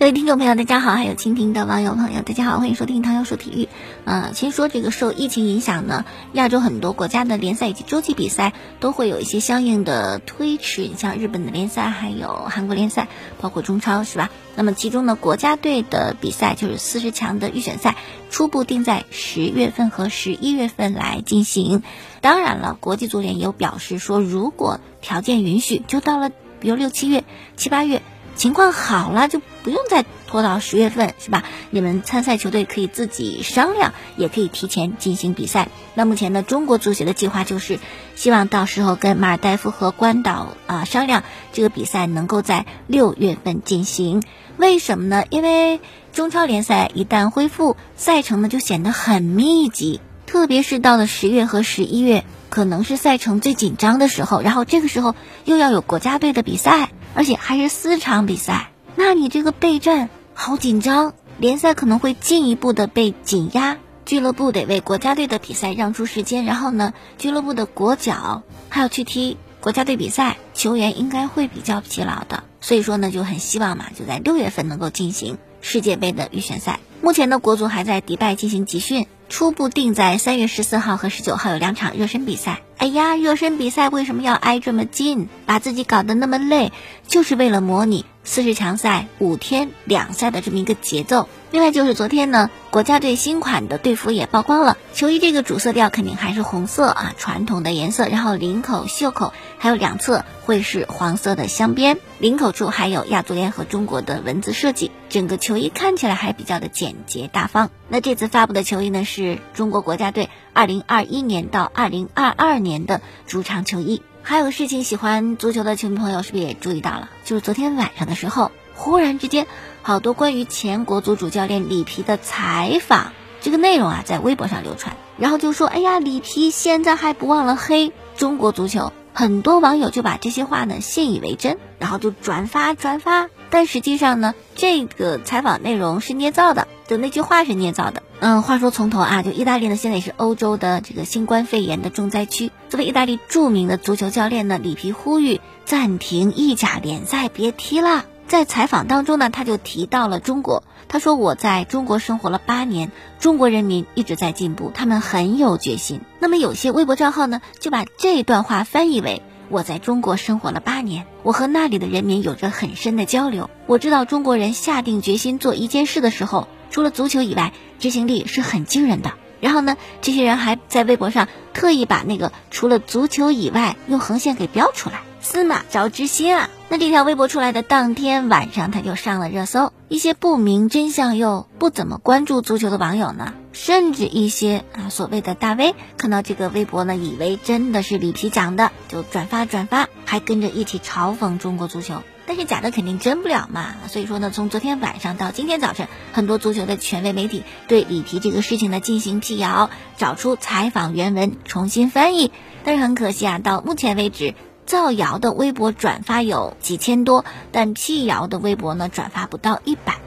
各位听众朋友，大家好，还有蜻蜓的网友朋友，大家好，欢迎收听唐瑶说体育。呃，先说这个受疫情影响呢，亚洲很多国家的联赛以及洲际比赛都会有一些相应的推迟，你像日本的联赛，还有韩国联赛，包括中超，是吧？那么其中呢，国家队的比赛就是四十强的预选赛，初步定在十月份和十一月份来进行。当然了，国际足联也有表示说，如果条件允许，就到了比如六七月、七八月。情况好了就不用再拖到十月份，是吧？你们参赛球队可以自己商量，也可以提前进行比赛。那目前呢，中国足协的计划就是希望到时候跟马尔代夫和关岛啊商量，这个比赛能够在六月份进行。为什么呢？因为中超联赛一旦恢复，赛程呢就显得很密集，特别是到了十月和十一月，可能是赛程最紧张的时候。然后这个时候又要有国家队的比赛。而且还是四场比赛，那你这个备战好紧张，联赛可能会进一步的被紧压，俱乐部得为国家队的比赛让出时间，然后呢，俱乐部的国脚还要去踢国家队比赛，球员应该会比较疲劳的，所以说呢，就很希望嘛，就在六月份能够进行世界杯的预选赛。目前呢，国足还在迪拜进行集训。初步定在三月十四号和十九号有两场热身比赛。哎呀，热身比赛为什么要挨这么近，把自己搞得那么累，就是为了模拟四十强赛五天两赛的这么一个节奏。另外就是昨天呢，国家队新款的队服也曝光了，球衣这个主色调肯定还是红色啊，传统的颜色。然后领口、袖口还有两侧会是黄色的镶边，领口处还有亚足联和中国的文字设计，整个球衣看起来还比较的简简洁大方。那这次发布的球衣呢，是中国国家队二零二一年到二零二二年的主场球衣。还有个事情，喜欢足球的球迷朋友是不是也注意到了？就是昨天晚上的时候，忽然之间，好多关于前国足主教练里皮的采访，这个内容啊，在微博上流传，然后就说：“哎呀，里皮现在还不忘了黑中国足球。”很多网友就把这些话呢信以为真，然后就转发转发。但实际上呢，这个采访内容是捏造的。的那句话是捏造的。嗯，话说从头啊，就意大利呢，现在也是欧洲的这个新冠肺炎的重灾区。作为意大利著名的足球教练呢，里皮呼吁暂停意甲联赛，别踢了。在采访当中呢，他就提到了中国。他说：“我在中国生活了八年，中国人民一直在进步，他们很有决心。”那么有些微博账号呢，就把这段话翻译为。我在中国生活了八年，我和那里的人民有着很深的交流。我知道中国人下定决心做一件事的时候，除了足球以外，执行力是很惊人的。然后呢，这些人还在微博上特意把那个除了足球以外用横线给标出来。司马昭之心啊！那这条微博出来的当天晚上，他就上了热搜。一些不明真相又不怎么关注足球的网友呢，甚至一些啊所谓的大 V，看到这个微博呢，以为真的是里皮讲的，就转发转发，还跟着一起嘲讽中国足球。但是假的肯定真不了嘛。所以说呢，从昨天晚上到今天早晨，很多足球的权威媒体对里皮这个事情呢进行辟谣，找出采访原文，重新翻译。但是很可惜啊，到目前为止。造谣的微博转发有几千多，但辟谣的微博呢转发不到一百。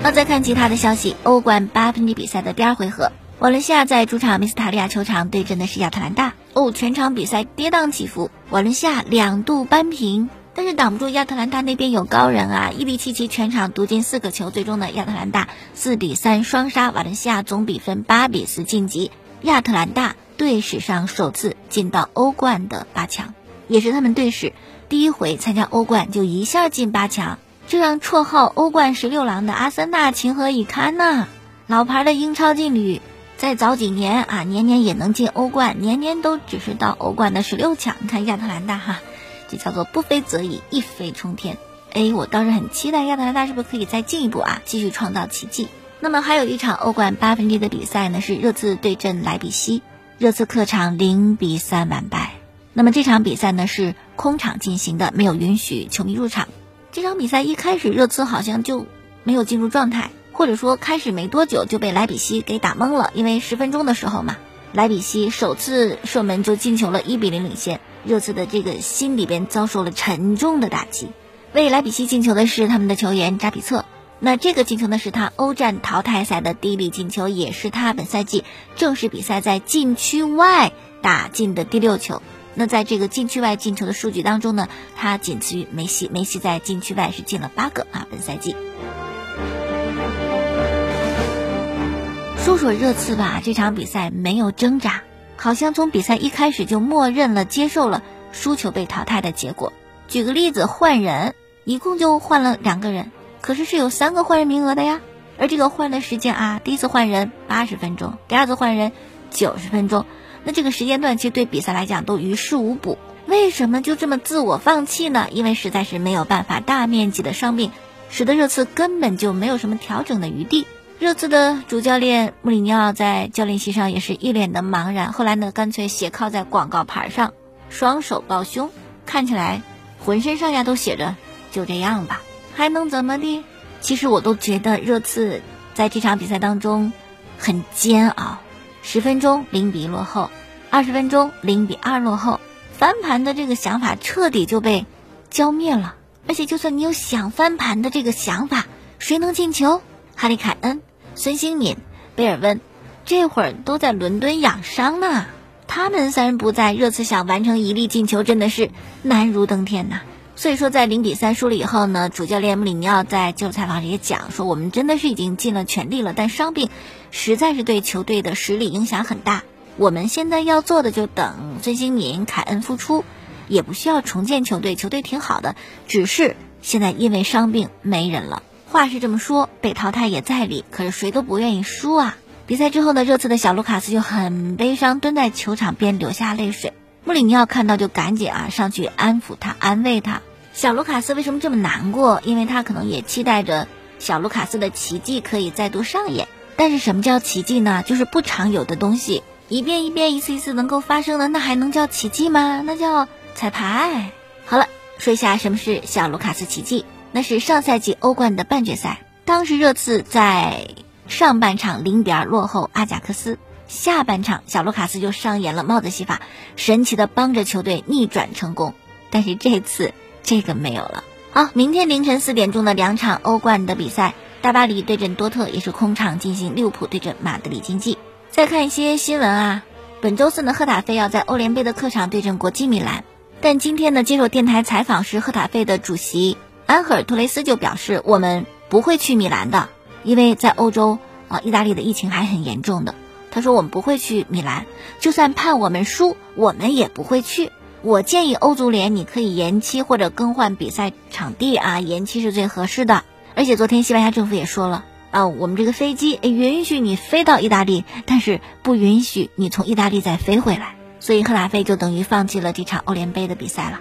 那再看其他的消息，欧冠八分之比赛的第二回合，瓦伦西亚在主场米斯塔利亚球场对阵的是亚特兰大。哦，全场比赛跌宕起伏，瓦伦西亚两度扳平，但是挡不住亚特兰大那边有高人啊！伊比奇奇全场独进四个球，最终呢亚特兰大四比三双杀瓦伦西亚，总比分八比四晋级。亚特兰大队史上首次进到欧冠的八强，也是他们队史第一回参加欧冠就一下进八强，这让绰号“欧冠十六郎”的阿森纳情何以堪呐！老牌的英超劲旅，在早几年啊，年年也能进欧冠，年年都只是到欧冠的十六强。你看亚特兰大哈，这叫做不飞则已，一飞冲天。哎，我倒是很期待亚特兰大是不是可以再进一步啊，继续创造奇迹。那么还有一场欧冠八分之一的比赛呢，是热刺对阵莱比锡，热刺客场零比三完败。那么这场比赛呢是空场进行的，没有允许球迷入场。这场比赛一开始热刺好像就没有进入状态，或者说开始没多久就被莱比锡给打懵了，因为十分钟的时候嘛，莱比锡首次射门就进球了，一比零领先。热刺的这个心里边遭受了沉重的打击。为莱比锡进球的是他们的球员扎比策。那这个进球呢，是他欧战淘汰赛的第一粒进球，也是他本赛季正式比赛在禁区外打进的第六球。那在这个禁区外进球的数据当中呢，他仅次于梅西，梅西在禁区外是进了八个啊，本赛季。说说热刺吧，这场比赛没有挣扎，好像从比赛一开始就默认了接受了输球被淘汰的结果。举个例子，换人一共就换了两个人。可是是有三个换人名额的呀，而这个换的时间啊，第一次换人八十分钟，第二次换人九十分钟，那这个时间段其实对比赛来讲都于事无补。为什么就这么自我放弃呢？因为实在是没有办法，大面积的伤病使得热刺根本就没有什么调整的余地。热刺的主教练穆里尼奥在教练席上也是一脸的茫然，后来呢，干脆斜靠在广告牌上，双手抱胸，看起来浑身上下都写着“就这样吧”。还能怎么地？其实我都觉得热刺在这场比赛当中很煎熬。十分钟零比落后，二十分钟零比二落后，翻盘的这个想法彻底就被浇灭了。而且，就算你有想翻盘的这个想法，谁能进球？哈里凯恩、孙兴敏、贝尔温，这会儿都在伦敦养伤呢。他们三人不在，热刺想完成一粒进球真的是难如登天呐。所以说，在零比三输了以后呢，主教练穆里尼奥在接受采访时也讲说，我们真的是已经尽了全力了，但伤病实在是对球队的实力影响很大。我们现在要做的就等孙兴敏、凯恩复出，也不需要重建球队，球队挺好的，只是现在因为伤病没人了。话是这么说，被淘汰也在理，可是谁都不愿意输啊。比赛之后呢，热刺的小卢卡斯就很悲伤，蹲在球场边流下泪水。穆里尼奥看到就赶紧啊上去安抚他，安慰他。小卢卡斯为什么这么难过？因为他可能也期待着小卢卡斯的奇迹可以再度上演。但是什么叫奇迹呢？就是不常有的东西，一遍一遍、一次一次能够发生的，那还能叫奇迹吗？那叫彩排。好了，说一下什么是小卢卡斯奇迹。那是上赛季欧冠的半决赛，当时热刺在上半场零比二落后阿贾克斯，下半场小卢卡斯就上演了帽子戏法，神奇的帮着球队逆转成功。但是这次。这个没有了。好，明天凌晨四点钟的两场欧冠的比赛，大巴黎对阵多特也是空场进行；利物浦对阵马德里竞技。再看一些新闻啊，本周四呢，赫塔费要在欧联杯的客场对阵国际米兰。但今天呢，接受电台采访时，赫塔费的主席安赫尔托雷斯就表示，我们不会去米兰的，因为在欧洲啊，意大利的疫情还很严重的。他说我们不会去米兰，就算判我们输，我们也不会去。我建议欧足联，你可以延期或者更换比赛场地啊，延期是最合适的。而且昨天西班牙政府也说了啊，我们这个飞机允许你飞到意大利，但是不允许你从意大利再飞回来。所以赫拉费就等于放弃了这场欧联杯的比赛了。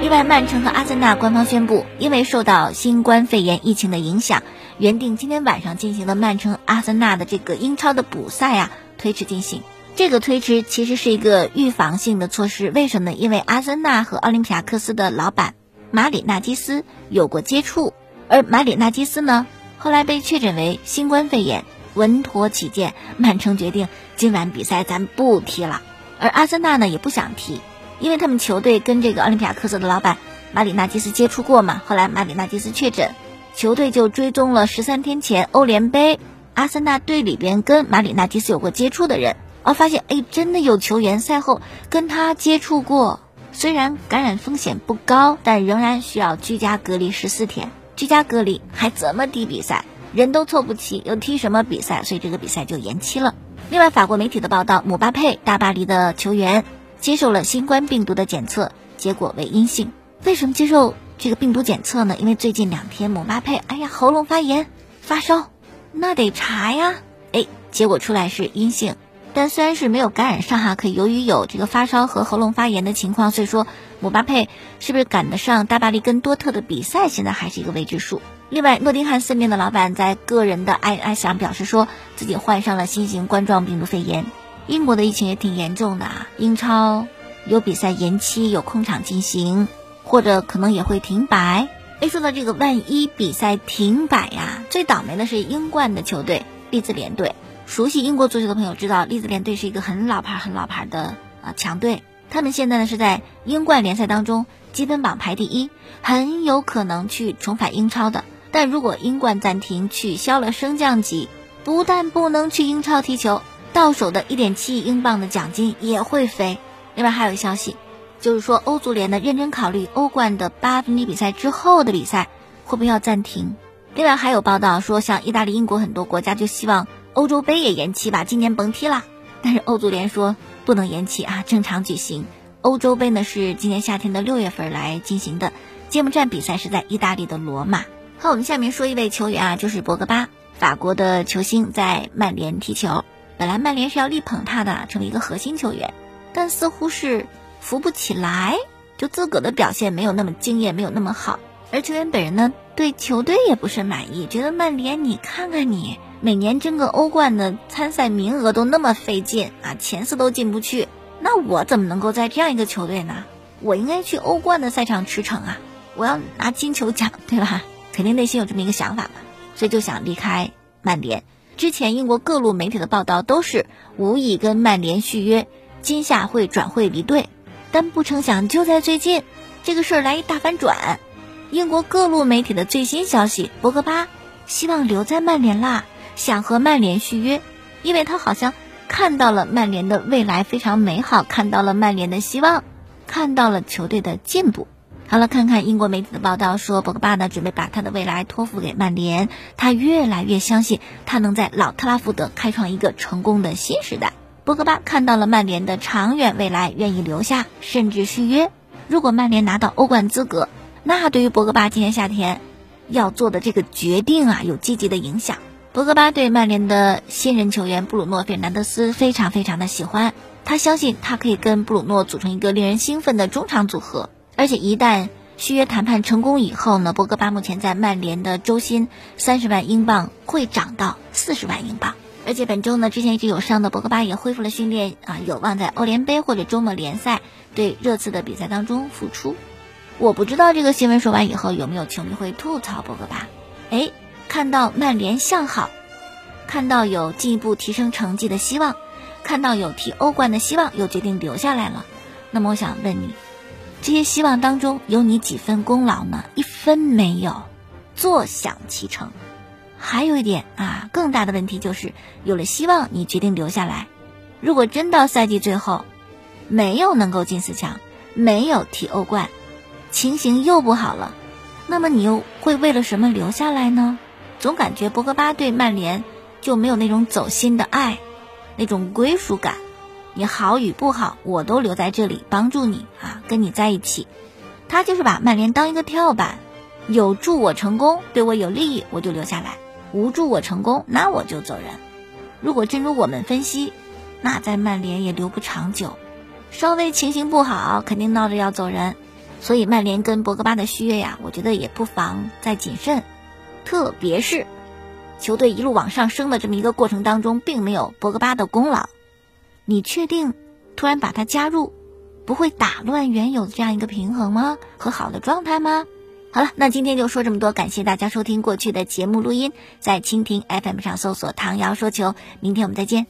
另外，曼城和阿森纳官方宣布，因为受到新冠肺炎疫情的影响，原定今天晚上进行的曼城阿森纳的这个英超的补赛啊。推迟进行，这个推迟其实是一个预防性的措施。为什么呢？因为阿森纳和奥林匹亚克斯的老板马里纳基斯有过接触，而马里纳基斯呢，后来被确诊为新冠肺炎。稳妥起见，曼城决定今晚比赛咱不踢了。而阿森纳呢，也不想踢，因为他们球队跟这个奥林匹亚克斯的老板马里纳基斯接触过嘛。后来马里纳基斯确诊，球队就追踪了十三天前欧联杯。阿森纳队里边跟马里纳基斯有过接触的人，哦，发现哎，真的有球员赛后跟他接触过。虽然感染风险不高，但仍然需要居家隔离十四天。居家隔离还怎么踢比赛？人都凑不齐，又踢什么比赛？所以这个比赛就延期了。另外，法国媒体的报道，姆巴佩大巴黎的球员接受了新冠病毒的检测，结果为阴性。为什么接受这个病毒检测呢？因为最近两天姆巴佩，哎呀，喉咙发炎，发烧。那得查呀，哎，结果出来是阴性，但虽然是没有感染上哈，可由于有这个发烧和喉咙发炎的情况，所以说姆巴佩是不是赶得上大巴黎跟多特的比赛，现在还是一个未知数。另外，诺丁汉森林的老板在个人的哀哀想表示说自己患上了新型冠状病毒肺炎。英国的疫情也挺严重的啊，英超有比赛延期，有空场进行，或者可能也会停摆。哎，说到这个，万一比赛停摆呀，最倒霉的是英冠的球队利兹联队。熟悉英国足球的朋友知道，利兹联队是一个很老牌、很老牌的啊强队。他们现在呢是在英冠联赛当中积分榜排第一，很有可能去重返英超的。但如果英冠暂停，取消了升降级，不但不能去英超踢球，到手的一点七亿英镑的奖金也会飞。另外还有消息，就是说欧足联呢认真考虑欧冠的八分之一比赛之后的比赛会不会要暂停。另外还有报道说，像意大利、英国很多国家就希望欧洲杯也延期吧，今年甭踢啦。但是欧足联说不能延期啊，正常举行。欧洲杯呢是今年夏天的六月份来进行的，揭幕战比赛是在意大利的罗马。好，我们下面说一位球员啊，就是博格巴，法国的球星在曼联踢球。本来曼联是要力捧他的，成为一个核心球员，但似乎是扶不起来，就自个的表现没有那么惊艳，没有那么好。而球员本人呢，对球队也不是满意，觉得曼联，你看看你，每年争个欧冠的参赛名额都那么费劲啊，前四都进不去，那我怎么能够在这样一个球队呢？我应该去欧冠的赛场驰骋啊，我要拿金球奖，对吧？肯定内心有这么一个想法嘛，所以就想离开曼联。之前英国各路媒体的报道都是无意跟曼联续约，今夏会转会离队，但不成想就在最近，这个事儿来一大反转。英国各路媒体的最新消息：博格巴希望留在曼联啦，想和曼联续约，因为他好像看到了曼联的未来非常美好，看到了曼联的希望，看到了球队的进步。好了，看看英国媒体的报道说，博格巴呢准备把他的未来托付给曼联，他越来越相信他能在老特拉福德开创一个成功的新时代。博格巴看到了曼联的长远未来，愿意留下甚至续约。如果曼联拿到欧冠资格。那对于博格巴今年夏天要做的这个决定啊，有积极的影响。博格巴对曼联的新人球员布鲁诺·费尔南德斯非常非常的喜欢，他相信他可以跟布鲁诺组成一个令人兴奋的中场组合。而且一旦续约谈判成功以后呢，博格巴目前在曼联的周薪三十万英镑会涨到四十万英镑。而且本周呢，之前一直有伤的博格巴也恢复了训练啊，有望在欧联杯或者周末联赛对热刺的比赛当中复出。我不知道这个新闻说完以后有没有球迷会吐槽博格巴。哎，看到曼联向好，看到有进一步提升成绩的希望，看到有踢欧冠的希望，又决定留下来了。那么我想问你，这些希望当中有你几分功劳呢？一分没有，坐享其成。还有一点啊，更大的问题就是有了希望，你决定留下来。如果真到赛季最后，没有能够进四强，没有踢欧冠。情形又不好了，那么你又会为了什么留下来呢？总感觉博格巴对曼联就没有那种走心的爱，那种归属感。你好与不好，我都留在这里帮助你啊，跟你在一起。他就是把曼联当一个跳板，有助我成功，对我有利益，我就留下来；无助我成功，那我就走人。如果真如我们分析，那在曼联也留不长久，稍微情形不好，肯定闹着要走人。所以曼联跟博格巴的续约呀，我觉得也不妨再谨慎，特别是球队一路往上升的这么一个过程当中，并没有博格巴的功劳。你确定突然把他加入，不会打乱原有的这样一个平衡吗？和好的状态吗？好了，那今天就说这么多，感谢大家收听过去的节目录音，在蜻蜓 FM 上搜索“唐瑶说球”，明天我们再见。